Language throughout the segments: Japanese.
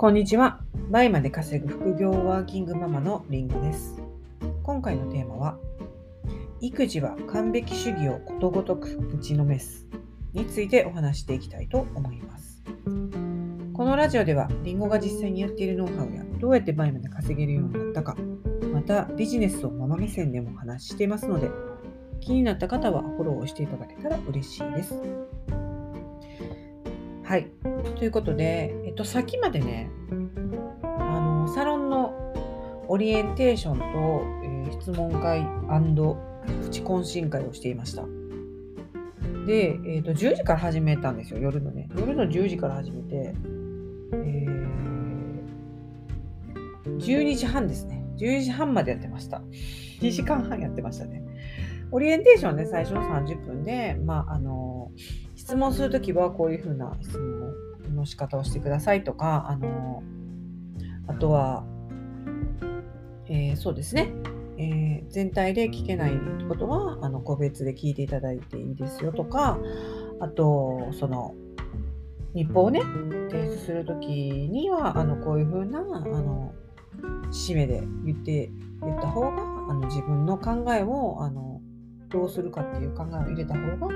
こんにちは。倍まで稼ぐ副業ワーキングママのりんごです。今回のテーマは、育児は完璧主義をことごとく打ちのめすについてお話していきたいと思います。このラジオでは、りんごが実際にやっているノウハウや、どうやって倍まで稼げるようになったか、またビジネスをママ目線でもお話ししていますので、気になった方はフォローをしていただけたら嬉しいです。はい。ということで、と、さっきまでね、あの、サロンのオリエンテーションと、えー質問会プチ懇親会をしていました。で、えっと、10時から始めたんですよ、夜のね。夜の10時から始めて、えー12時半ですね。10時半までやってました。2時間半やってましたね。オリエンテーションね、最初の30分で、まあ、あの、質問するときはこういうふうな質問の仕方をしてくださいとか、あの、あとは、えーそうですね、えー全体で聞けないことは、あの、個別で聞いていただいていいですよとか、あと、その、日報をね、提出するときには、あの、こういうふうな、あの、締めで言って、言った方が、あの、自分の考えを、あの、どうするかっていう考えを入れた方が、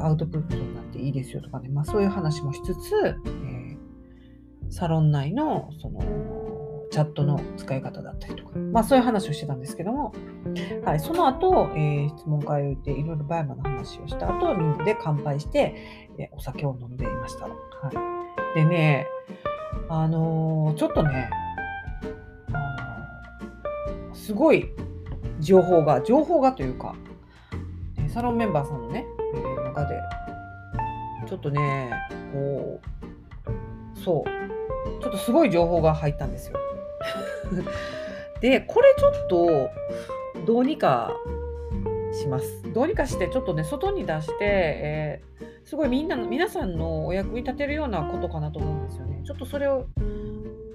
アウトプットになっていいですよとかね、まあそういう話もしつつ、えーサロン内の、その、チャットの使い方だったりとか、まあそういう話をしてたんですけども、はい、その後、えー質問会を行っていろいろバイマの話をした後、みんなで乾杯して、えお酒を飲んでいました。はい。でね、あのちょっとね、すごい情報が、情報がというか、サロンメンバーさんのね、中で、ちょっとね、こう、そう、ちょっとすごい情報が入ったんですよ。で、これちょっと、どうにかします。どうにかして、ちょっとね、外に出して、えーすごいみんなの、皆さんのお役に立てるようなことかなと思うんですよね。ちょっとそれを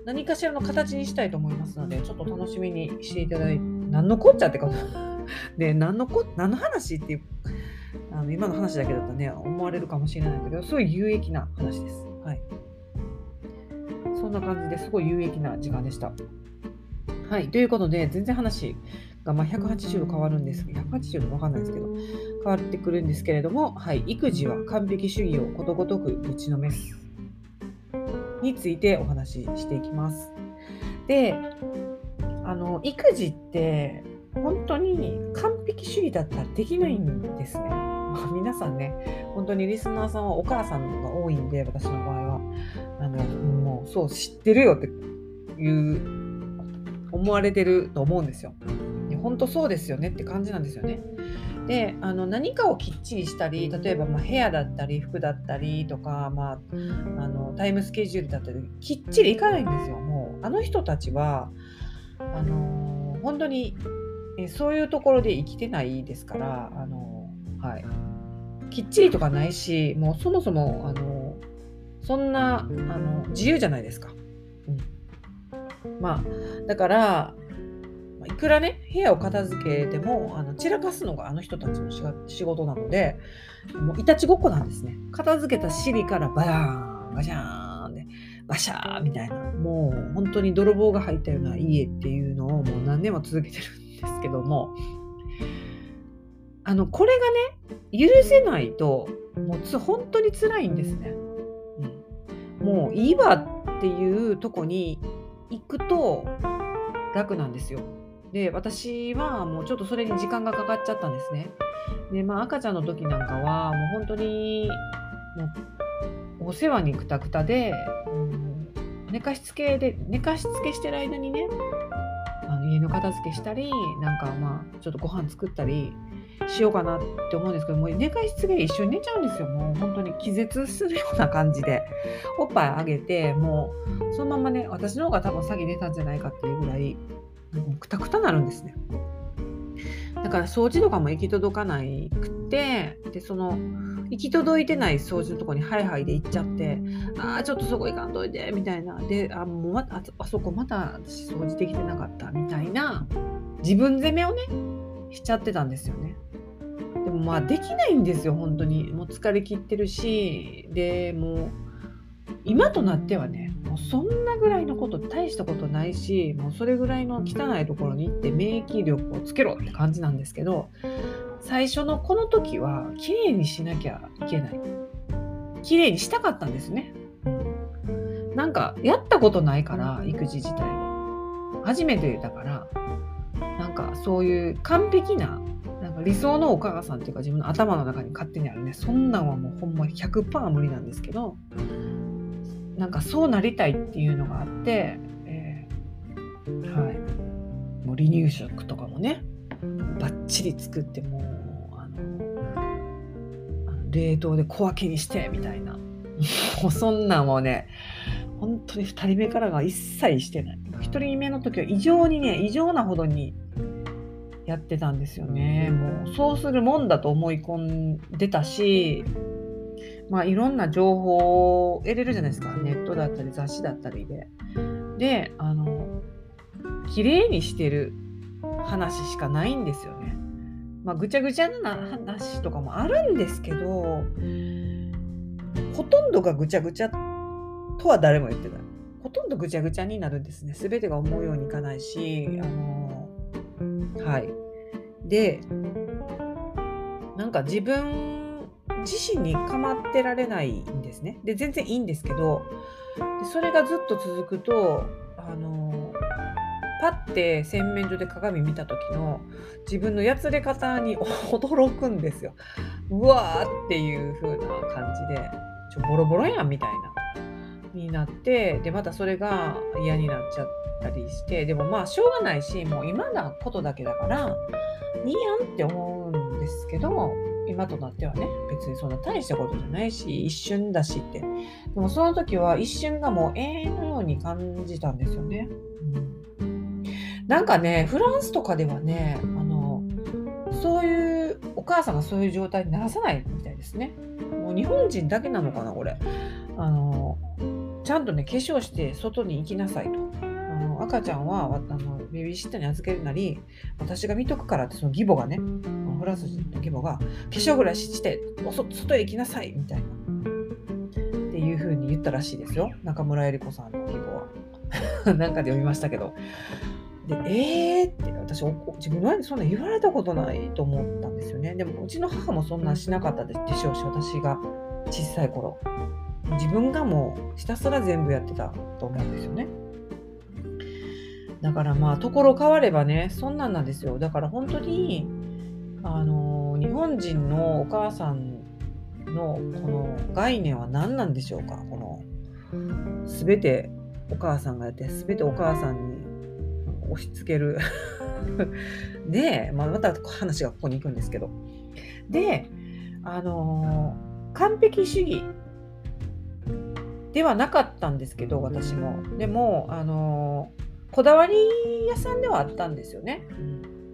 何かしらの形にしたいと思いますので、ちょっと楽しみにしていただいて、何のこっちゃってこと。で、何のこ、何の話っていう、あの今の話だけだとね、思われるかもしれないけど、すごい有益な話です。はい。そんな感じですごい有益な時間でした。はい。ということで、全然話がまあ180度変わるんです。180度わかんないですけど、変わってくるんですけれども、はい。育児は完璧主義をことごとく打ちのめす。についてお話ししていきます。で、あの、育児って、本当に完璧主義だったらできないんですね。まあ、皆さんね、本当にリスナーさんはお母さんが多いんで、私の場合は。あの、もう、そう、知ってるよっていう、思われてると思うんですよ。本当そうですよねって感じなんですよね。で、あの、何かをきっちりしたり、例えば、まあ、部屋だったり、服だったりとか、まあ、あの、タイムスケジュールだったり、きっちりいかないんですよ。もう、あの人たちは、あの、本当に、えそういうところで生きてないですから、あの、はい。きっちりとかないし、もうそもそも、あの、そんな、あの、自由じゃないですか。うん。まあ、だから、いくらね、部屋を片付けても、あの散らかすのがあの人たちの仕事なので、もういたちごっこなんですね。片付けた尻からバヤーン、ガシャーンで、バシャーみたいな、もう本当に泥棒が入ったような家っていうのをもう何年も続けてるですけども、あの、これがね、許せないと、もうつ本当に辛いんですね。うん、もういいわっていうとこに行くと楽なんですよ。で、私はもうちょっとそれに時間がかかっちゃったんですね。で、まあ赤ちゃんの時なんかはもう本当にもうお世話にくたくたで、うん寝かしつけで、寝かしつけしてる間にね、家の片付けしたり、なんかまあちょっとご飯作ったりしようかなって思うんですけど、もう寝かしつけで一緒に寝ちゃうんですよ。もう本当に気絶するような感じで。おっぱいあげて、もうそのままね、私の方が多分先寝たんじゃないかっていうぐらい、もうくたくたなるんですね。だから掃除とかも行き届かなくて、で、その、行き届いてない掃除のとこにハイハイで行っちゃって、ああ、ちょっとそこ行かんといて、みたいな。で、あ、もう、ああそこまた私掃除できてなかった、みたいな、自分責めをね、しちゃってたんですよね。でもまあできないんですよ、本当に。もう疲れ切ってるし、で、もう、今となってはね、もうそんなぐらいのこと大したことないしもうそれぐらいの汚いところに行って免疫力をつけろって感じなんですけど最初のこの時は綺麗にしなきゃいけない。綺麗にしたかったんですね。なんかやったことないから育児自体を初めてだからなんかそういう完璧ななんか理想のお母さんっていうか自分の頭の中に勝手にあるね。そんなんはもうほんま100%無理なんですけどなんかそうなりたいっていうのがあって、えー、はい。もう離乳食とかもね。バッチリ作ってもうあの冷凍で小分けにしてみたいな。もうそんなんもね本当に2人目からが一切してない。1人目の時は異常にね異常なほどにやってたんですよね。もうそうするもんだと思い込んでたしまあいろんな情報を得れるじゃないですか。ネットだったり雑誌だったりで。であの綺麗にしてる話しかないんですよね。まあぐちゃぐちゃな話とかもあるんですけどほとんどがぐちゃぐちゃとは誰も言ってない。ほとんどぐちゃぐちゃになるんですね。全てが思うようにいかないしあのはい。でなんか自分自身に構ってられないんですね。で全然いいんですけどでそれがずっと続くとあのパッて洗面所で鏡見た時の自分のやつれ方に 驚くんですよ。うわーっていう風な感じでちょボロボロやんみたいなになってでまたそれが嫌になっちゃったりしてでもまあしょうがないしもう今なことだけだからいいやんって思うんですけど今となってはね別にそんな大したことじゃないし一瞬だしって。でもその時は一瞬がもう永遠のように感じたんですよね、うん、なんかねフランスとかではねあのそういうお母さんがそういう状態にならさないみたいですね。もう日本人だけなのかなこれ。あのちゃんとね化粧して外に行きなさいと。あの赤ちゃんはあのベビーシッターに預けるなり私が見とくからってその義母がねフランス人の義母が化粧ぐらいして外へ行きなさいみたいな。っていう風に言ったらしいですよ。中村江里子さんの義母は。なんかで読みましたけど。でえー？って私自分はそんな言われたことないと思ったんですよねでもうちの母もそんなしなかったでしょうし私が小さい頃自分がもうひたすら全部やってたと思うんですよね。だからまあ、ところ変わればね、そんなんなんですよ。だから本当に、あの、日本人のお母さんのこの概念は何なんでしょうか？この、すべてお母さんがやって、すべてお母さんに押し付けるで、まあ、また話がここに行くんですけど。で、あの、完璧主義ではなかったんですけど私もでもあのこだわり屋さんではあったんですよね。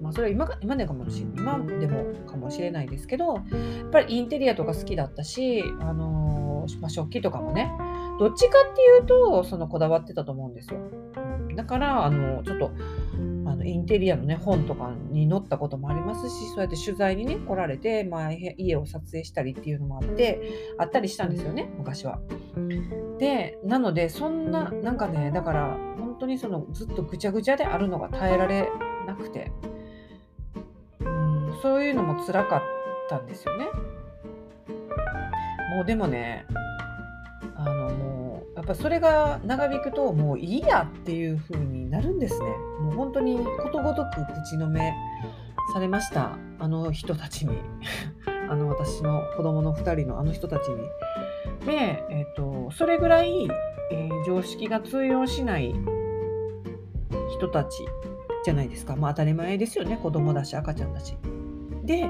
まあ、それは今今でかもし今でもかもしれないですけどやっぱりインテリアとか好きだったし、あのまあ、食器とかもねどっちかっていうとそのこだわってたと思うんですよ。だからあのちょっとあのインテリアのね本とかに載ったこともありますしそうやって取材にね来られて、まあ、家を撮影したりっていうのもあってあったりしたんですよね昔は。でなのでそんななんかねだから本当にそのずっとぐちゃぐちゃであるのが耐えられなくてうんそういうのも辛かったんですよね。もうでもねやっぱそれが長引くともういいやっていう風になるんですね。もう本当にことごとく口の目されましたあの人たちに あの私の子供の2人のあの人たちに。で、えーと、それぐらい、えー、常識が通用しない人たちじゃないですか。まあ当たり前ですよね子供だし赤ちゃんだし。で、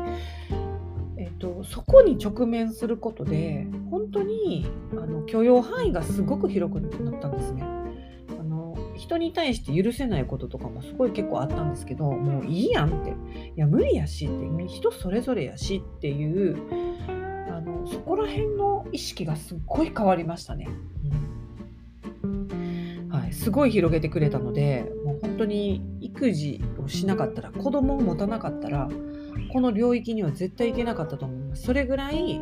えーと、そこに直面することで当にあの許容範囲がすごく広くなったんですね。あの人に対して許せないこととかもすごい結構あったんですけどもういいやんっていや無理やしって人それぞれやしっていうあのそこら辺の意識がすっごい変わりましたね。うんはい、すごい広げてくれたのでもう本当に育児をしなかったら子供を持たなかったらこの領域には絶対行けなかったと思います。それぐらい、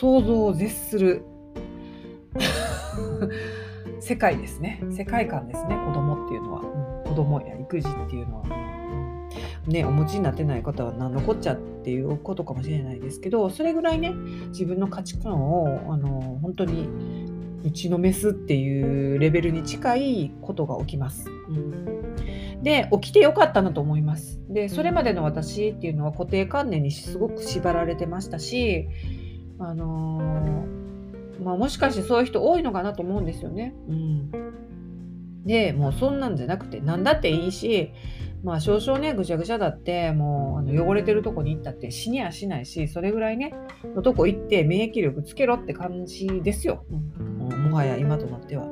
想像を絶する。世界ですね。世界観ですね。子供っていうのは、うん、子供や育児っていうのは、ねお持ちになってない方は何のこっちゃっていうことかもしれないですけどそれぐらいね自分の価値観をあの本当に打ちのめすっていうレベルに近いことが起きます。うん。で起きてよかったなと思います。でそれまでの私っていうのは固定観念にすごく縛られてましたし、あのー、まあ、もしかしてそういう人多いのかなと思うんですよね。うん、でもうそんなんじゃなくて何だっていいしまあ少々ねぐちゃぐちゃだってもうあの汚れてるとこに行ったって死にはしないしそれぐらいねのとこ行って免疫力つけろって感じですよ、うん、もはや今となっては。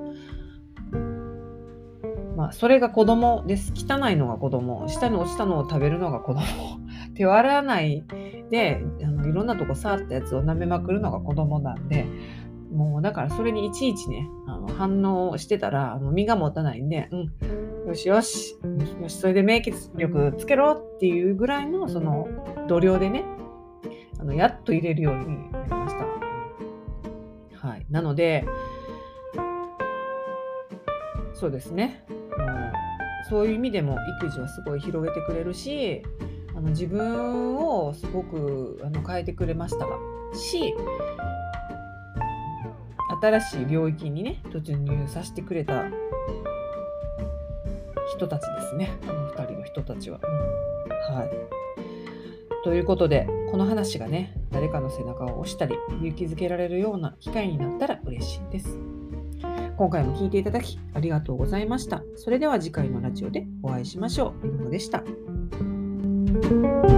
まあ、それが子供です。汚いのが子供。下に落ちたのを食べるのが子供。手を洗わないであのいろんなとこ触ったやつを舐めまくるのが子供なんで、もうだからそれにいちいちね、あの反応してたらあの身が持たないんで、うん、よしよし、よし、それで免疫力つけろっていうぐらいのその度量でね、あのやっと入れるようになりました。はい。なので、そうですね。そういう意味でも育児はすごい広げてくれるしあの自分をすごくあの変えてくれましたし新しい領域にね突入させてくれた人たちですねあの2人の人たちは。うん、はいということでこの話がね誰かの背中を押したり勇気づけられるような機会になったら嬉しいです。今回も聴いていただきありがとうございました。それでは次回のラジオでお会いしましょう。みのでした。Thank you.